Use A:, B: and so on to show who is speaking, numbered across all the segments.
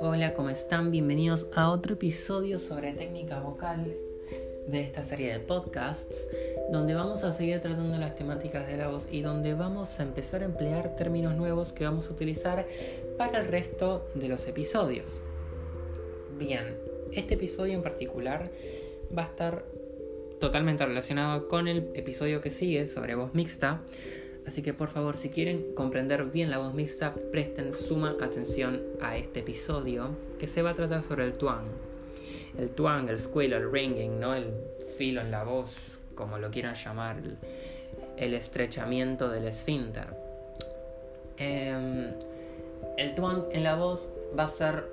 A: Hola, ¿cómo están? Bienvenidos a otro episodio sobre técnica vocal de esta serie de podcasts, donde vamos a seguir tratando las temáticas de la voz y donde vamos a empezar a emplear términos nuevos que vamos a utilizar para el resto de los episodios. Bien, este episodio en particular va a estar totalmente relacionado con el episodio que sigue sobre voz mixta, así que por favor si quieren comprender bien la voz mixta, presten suma atención a este episodio que se va a tratar sobre el twang el twang, el squeal, el ringing, ¿no? el filo en la voz, como lo quieran llamar, el, estrechamiento del esfínter. Em, el twang en la voz va a ser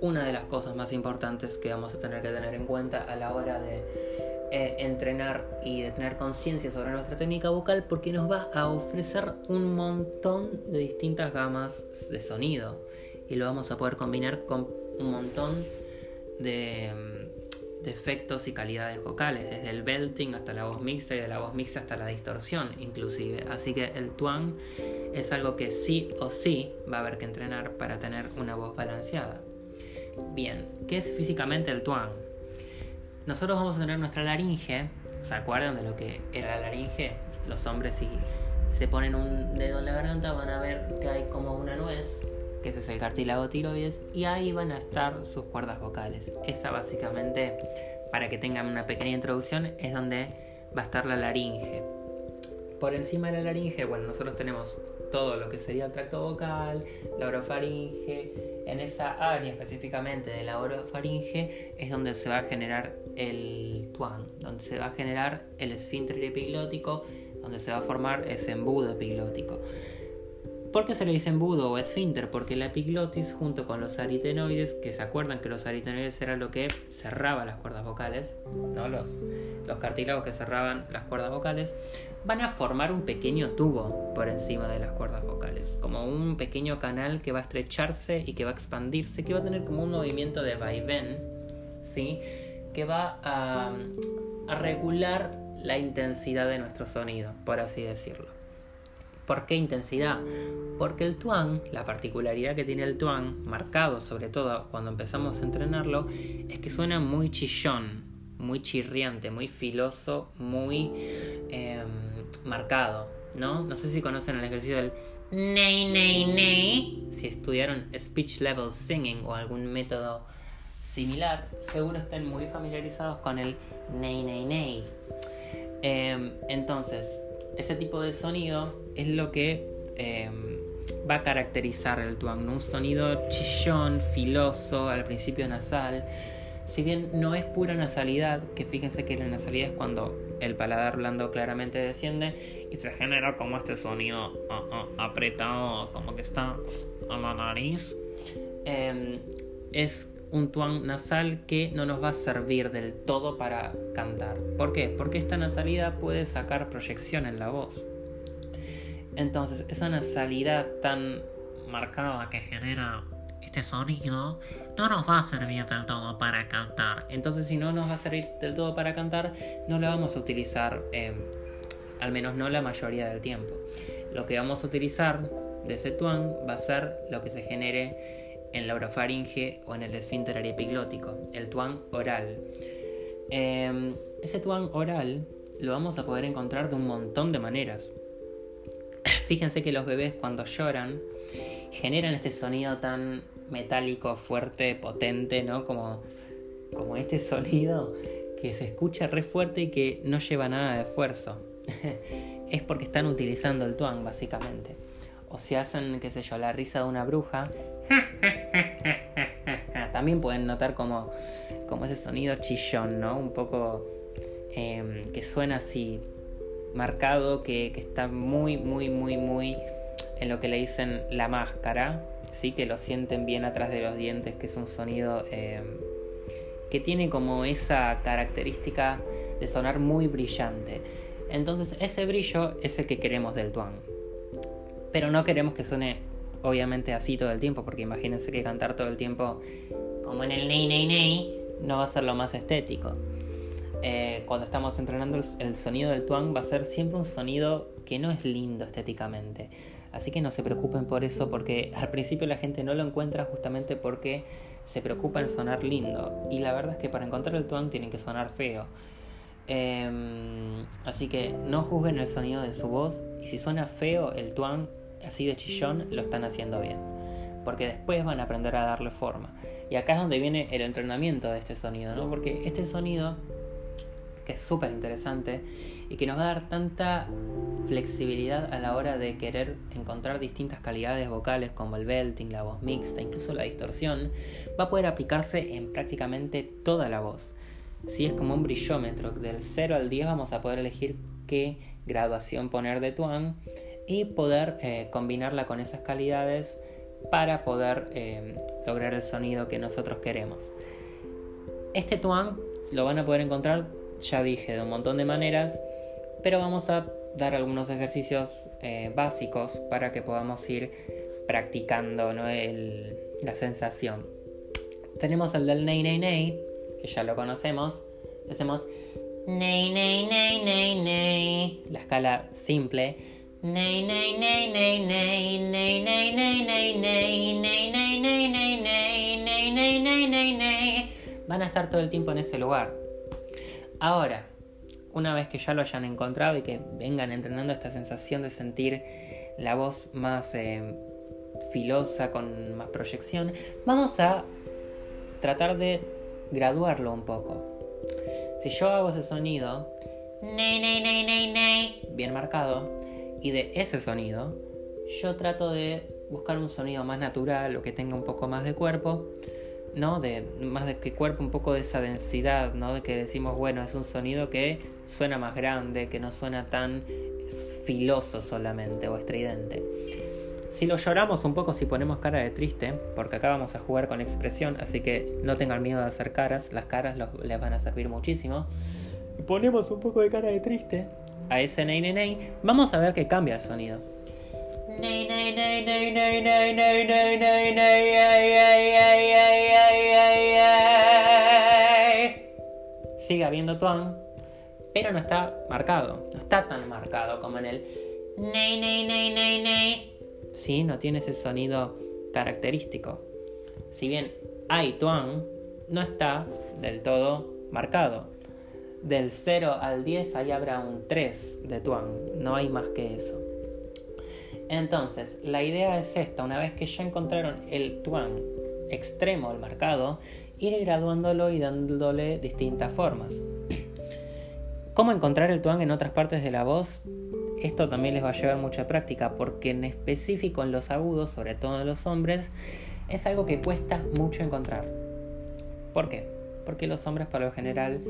A: una de las cosas más importantes que vamos a tener que tener en cuenta a la hora de eh, entrenar y de tener conciencia sobre nuestra técnica vocal porque nos va a ofrecer un montón de distintas gamas de sonido y lo vamos a poder combinar con un montón de, efectos y calidades vocales, desde el belting hasta la voz mixta y de la voz mixta hasta la distorsión inclusive. Así que el twang es algo que sí o sí va a haber que entrenar para tener una voz balanceada. Bien, ¿qué es físicamente el twang? Nosotros vamos a tener nuestra laringe, ¿se acuerdan de lo que era la laringe? Los hombres si se ponen un dedo en la garganta van a ver que hay como una nuez que ese es el cartílago tiroides, y ahí van a estar sus cuerdas vocales. Esa básicamente, para que tengan una pequeña introducción, es donde va a estar la laringe. Por encima de la laringe, bueno, nosotros tenemos todo lo que sería el tracto vocal, la orofaringe. En esa área específicamente de la orofaringe es donde se va a generar el tuan, donde se va a generar el esfínter epiglótico, donde se va a formar ese embudo epiglótico. ¿Por qué se le dice embudo o esfínter? Porque la epiglotis junto con los aritenoides, que se acuerdan que los aritenoides era lo que cerraba las cuerdas vocales, ¿no? los, los cartílagos que cerraban las cuerdas vocales, van a formar un pequeño tubo por encima de las cuerdas vocales, como un pequeño canal que va a estrecharse y que va a expandirse, que va a tener como un movimiento de vaivén, ¿sí? que va a, a regular la intensidad de nuestro sonido, por así decirlo. ¿Por qué intensidad? Porque el tuang, la particularidad que tiene el tuang, marcado sobre todo cuando empezamos a entrenarlo, es que suena muy chillón, muy chirriante, muy filoso, muy em, marcado, ¿no? No sé si conocen el ejercicio del ney, ney, ney. Si estudiaron speech level singing o algún método similar, seguro estén muy familiarizados con el ney, ney, ney. Em, entonces, ese tipo de sonido es lo que em, va a caracterizar el tuang, un sonido chillón, filoso, al principio nasal. Si bien no es pura nasalidad, que fíjense que la nasalidad es cuando el paladar blando claramente desciende y se genera como este sonido ah, ah, apretado, como que está a la nariz. Em, es un tuang nasal que no nos va a servir del todo para cantar. ¿Por qué? Porque esta nasalidad puede sacar proyección en la voz. Entonces, esa nasalidad tan marcada que genera este sonido no nos va a servir del todo para cantar. Entonces, si no nos va a servir del todo para cantar, no la vamos a utilizar, eh, al menos no la mayoría del tiempo. Lo que vamos a utilizar de ese tuang va a ser lo que se genere en la orofaringe o en el esfínter epiglótico, el tuang oral. Em, ese tuang oral lo vamos a poder encontrar de un montón de maneras. Fíjense que los bebés cuando lloran generan este sonido tan metálico, fuerte, potente, ¿no? Como, como este sonido que se escucha re fuerte y que no lleva nada de esfuerzo. es porque están utilizando el tuang, básicamente. O si hacen, qué sé yo, la risa de una bruja, también pueden notar como, como ese sonido chillón, ¿no? Un poco em, que suena así, marcado, que, está muy, muy, muy, muy en lo que le dicen la máscara, ¿sí? Que lo sienten bien atrás de los dientes, que es un sonido em, que tiene como esa característica de sonar muy brillante. Entonces ese brillo es el que queremos del tuang. Pero no queremos que suene obviamente así todo el tiempo, porque imagínense que cantar todo el tiempo como en el ney ney ney no va a ser lo más estético. eh, cuando estamos entrenando el, sonido del tuang va a ser siempre un sonido que no es lindo estéticamente. Así que no se preocupen por eso porque al principio la gente no lo encuentra justamente porque se preocupa en sonar lindo. Y la verdad es que para encontrar el tuang tienen que sonar feo. Em, así que no juzguen el sonido de su voz y si suena feo el tuang así de chillón lo están haciendo bien. Porque después van a aprender a darle forma. Y acá es donde viene el entrenamiento de este sonido, ¿no? Porque este sonido que es súper interesante y que nos va a dar tanta flexibilidad a la hora de querer encontrar distintas calidades vocales como el belting, la voz mixta, incluso la distorsión, va a poder aplicarse en prácticamente toda la voz. Si es como un brillómetro, del 0 al 10 vamos a poder elegir qué graduación poner de tuan y poder eh, combinarla con esas calidades para poder eh, lograr el sonido que nosotros queremos. Este tuan lo van a poder encontrar ya dije, de un montón de maneras, pero vamos a dar algunos ejercicios eh, básicos para que podamos ir practicando la sensación. Tenemos el del ney ney ney, que ya lo conocemos. Hacemos ney ney ney ney ney, la escala simple. Ney ney ney ney ney ney ney ney ney ney ney ney ney ney ney ney ney ney ney van a estar todo el tiempo en ese lugar. Ahora, una vez que ya lo hayan encontrado y que vengan entrenando esta sensación de sentir la voz más eh, filosa, con más proyección, vamos a tratar de graduarlo un poco. Si yo hago ese sonido, bien marcado, y de ese sonido, yo trato de buscar un sonido más natural o que tenga un poco más de cuerpo ¿no? De más de que cuerpo un poco de esa densidad, ¿no? De que decimos, bueno, es un sonido que suena más grande, que no suena tan filoso solamente o estridente. Si lo lloramos un poco, si ponemos cara de triste, porque acá vamos a jugar con expresión, así que no tengan miedo de hacer caras, las caras les van a servir muchísimo. Ponemos un poco de cara de triste a ese ney ney ney, vamos a ver que cambia el sonido. Sigue habiendo tuan, pero no está marcado. No está tan marcado como en el ney ney ney ney ney. Sí, no tiene ese sonido característico. Si bien hay tuan, no está del todo marcado. Del 0 al 10 ahí habrá un 3 de tuan, no hay más que eso. Entonces, la idea es esta, una vez que ya encontraron el tuan extremo, el marcado, ir graduándolo y dándole distintas formas. ¿Cómo encontrar el tuan en otras partes de la voz? Esto también les va a llevar mucha práctica porque en específico en los agudos, sobre todo en los hombres, es algo que cuesta mucho encontrar. ¿Por qué? Porque los hombres por lo general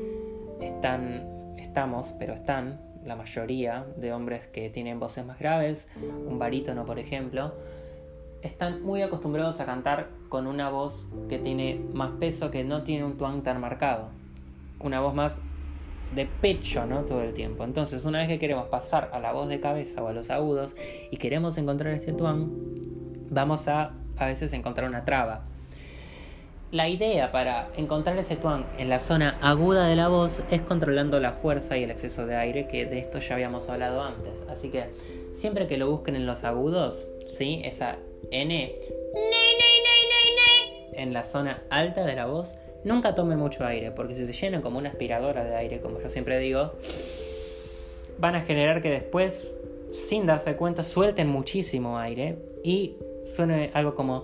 A: están, estamos, pero están la mayoría de hombres que tienen voces más graves, un barítono por ejemplo, están muy acostumbrados a cantar con una voz que tiene más peso, que no tiene un tuang tan marcado. Una voz más de pecho, ¿no? Todo el tiempo. Entonces, una vez que queremos pasar a la voz de cabeza o a los agudos y queremos encontrar este tuang, vamos a a veces encontrar una traba. La idea para encontrar ese tuang en la zona aguda de la voz es controlando la fuerza y el exceso de aire, que de esto ya habíamos hablado antes. Así que siempre que lo busquen en los agudos, ¿sí? esa N en la zona alta de la voz, nunca tomen mucho aire, porque si se llenan como una aspiradora de aire, como yo siempre digo, van a generar que después, sin darse cuenta, suelten muchísimo aire y suene algo como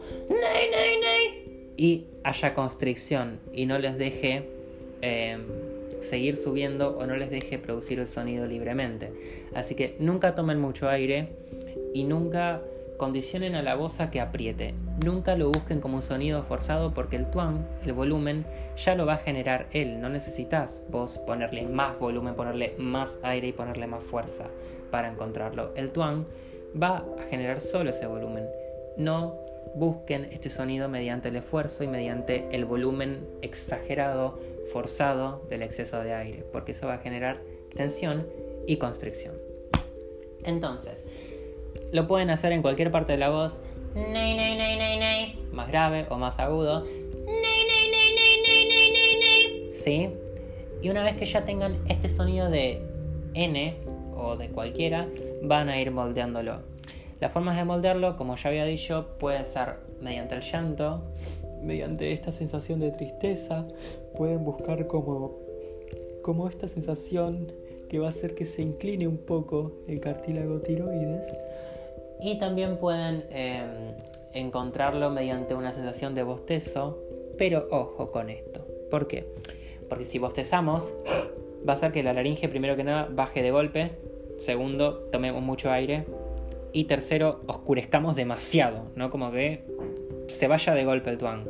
A: y haya constricción y no les deje eh, seguir subiendo o no les deje producir el sonido libremente. Así que nunca tomen mucho aire y nunca condicionen a la voz a que apriete. Nunca lo busquen como un sonido forzado porque el tuan, el volumen, ya lo va a generar él. No necesitas vos ponerle más volumen, ponerle más aire y ponerle más fuerza para encontrarlo. El tuan va a generar solo ese volumen. No busquen este sonido mediante el esfuerzo y mediante el volumen exagerado, forzado del exceso de aire, porque eso va a generar tensión y constricción. Entonces, lo pueden hacer en cualquier parte de la voz, más grave o más agudo. ¿Sí? Y una vez que ya tengan este sonido de N o de cualquiera, van a ir moldeándolo. Las formas de moldearlo, como ya había dicho, pueden ser mediante el llanto, mediante esta sensación de tristeza, pueden buscar como, como esta sensación que va a hacer que se incline un poco el cartílago tiroides. Y también pueden em, encontrarlo mediante una sensación de bostezo, pero ojo con esto. ¿Por qué? Porque si bostezamos, va a hacer que la laringe, primero que nada, baje de golpe. Segundo, tomemos mucho aire. Y tercero, oscurezcamos demasiado, ¿no? Como que se vaya de golpe el tuan.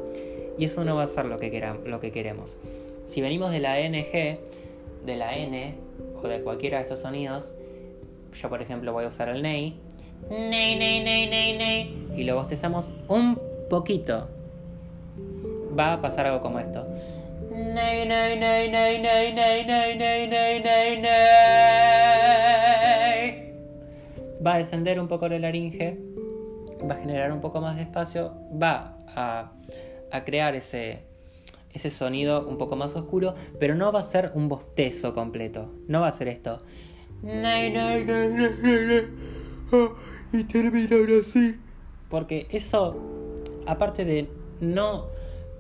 A: Y eso no va a ser lo que, lo que queremos. Si venimos de la NG, de la N o de cualquiera de estos sonidos, yo por ejemplo voy a usar el ney, ney, ney, ney, ney, ney, y lo bostezamos un poquito, va a pasar algo como esto. Ney, ney, ney, ney, ney, ney, ney, ney, ney, ney, ney. Va a descender un poco la laringe, va a generar un poco más de espacio, va a, a crear ese, ese sonido un poco más oscuro, pero no va a ser un bostezo completo. No va a ser esto. Y termina así. Porque eso, aparte de no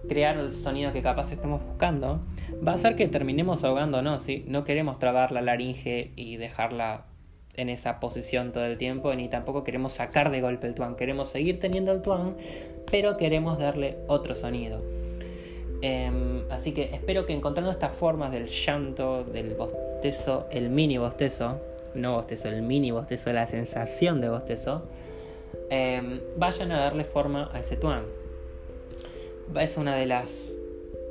A: crear el sonido que capaz estemos buscando, va a hacer que terminemos ahogándonos, ¿sí? No queremos trabar la laringe y dejarla en esa posición todo el tiempo, ni tampoco queremos sacar de golpe el tuan. Queremos seguir teniendo el tuan, pero queremos darle otro sonido. Em, así que espero que encontrando estas formas del llanto, del bostezo, el mini bostezo, no bostezo, el mini bostezo, la sensación de bostezo, em, vayan a darle forma a ese tuan. Es una de las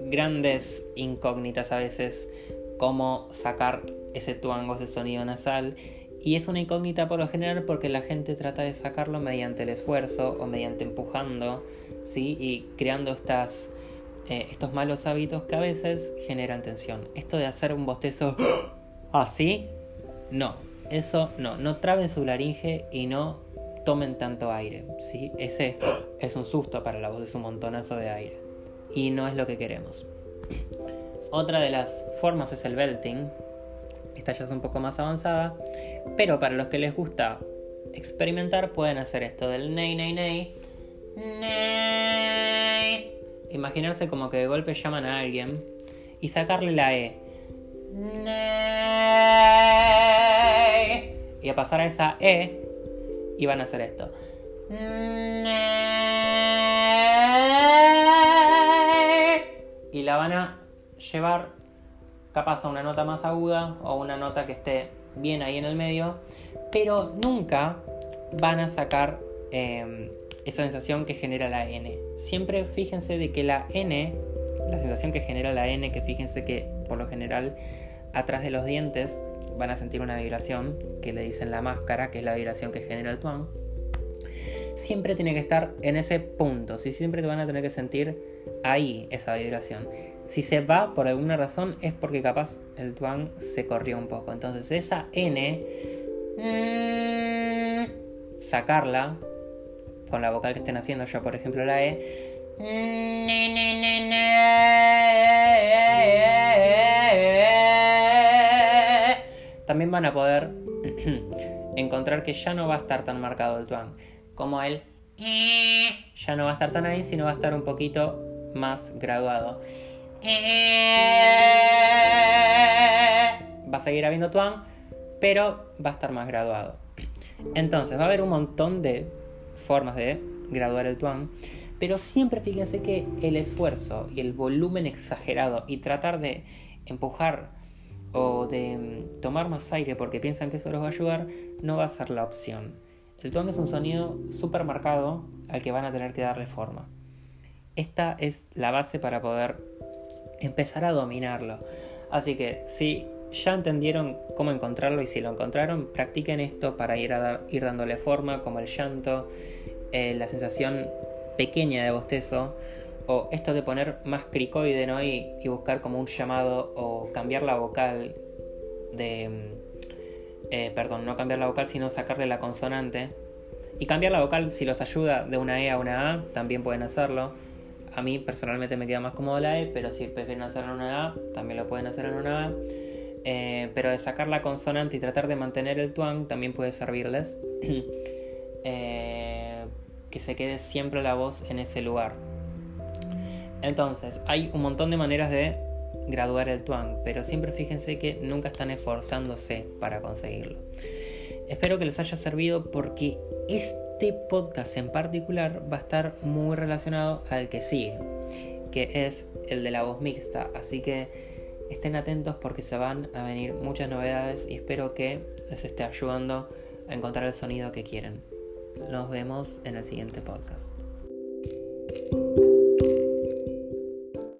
A: grandes incógnitas a veces cómo sacar ese tuan o ese sonido nasal y es una incógnita por lo general porque la gente trata de sacarlo mediante el esfuerzo o mediante empujando, ¿sí? Y creando estas, eh, estos malos hábitos que a veces generan tensión. Esto de hacer un bostezo así, no. Eso no. No traben su laringe y no tomen tanto aire, ¿sí? Ese es un susto para la voz, es un montonazo de aire. Y no es lo que queremos. Otra de las formas es el belting. Esta ya es un poco más avanzada pero para los que les gusta experimentar, pueden hacer esto del ney, ney, ney. Ney. Imaginarse como que de golpe llaman a alguien y sacarle la E. Ney. Y a pasar a esa E y van a hacer esto. Y la van a llevar capaz a una nota más aguda o una nota que esté bien ahí en el medio, pero nunca van a sacar em, esa sensación que genera la N. Siempre fíjense de que la N, la sensación que genera la N, que fíjense que por lo general atrás de los dientes van a sentir una vibración que le dicen la máscara, que es la vibración que genera el tuan. Siempre tiene que estar en ese punto, si siempre te van a tener que sentir ahí esa vibración. Si se va por alguna razón es porque capaz el tuan se corrió un poco. Entonces esa N, mm, sacarla con la vocal que estén haciendo yo, por ejemplo la E. También van a poder encontrar que ya no va a estar tan marcado el tuan como el ya no va a estar tan ahí, sino va a estar un poquito más graduado. Va a seguir habiendo tuan, pero va a estar más graduado. Entonces, va a haber un montón de formas de graduar el tuan, pero siempre fíjense que el esfuerzo y el volumen exagerado y tratar de empujar o de mm, tomar más aire porque piensan que eso los va a ayudar, no va a ser la opción. El tuan es un sonido súper marcado al que van a tener que darle forma. Esta es la base para poder empezar a dominarlo. Así que si ya entendieron cómo encontrarlo y si lo encontraron, practiquen esto para ir, a ir dándole forma, como el llanto, eh, la sensación pequeña de bostezo, o esto de poner más cricoide ¿no? y, y buscar como un llamado o cambiar la vocal de... Mm, eh, perdón, no cambiar la vocal, sino sacarle la consonante. Y cambiar la vocal, si los ayuda de una E a una A, también pueden hacerlo A mí personalmente me queda más cómodo la E, pero si prefieren hacerlo en una A, también lo pueden hacer en una A. Eh, pero de sacar la consonante y tratar de mantener el twang también puede servirles. Eh, que se quede siempre la voz en ese lugar. Entonces, hay un montón de maneras de graduar el twang, pero siempre fíjense que nunca están esforzándose para conseguirlo. Espero que les haya servido porque este podcast en particular va a estar muy relacionado al que sigue, que es el de la voz mixta. Así que estén atentos porque se van a venir muchas novedades y espero que les esté ayudando a encontrar el sonido que quieren. Nos vemos en el siguiente podcast.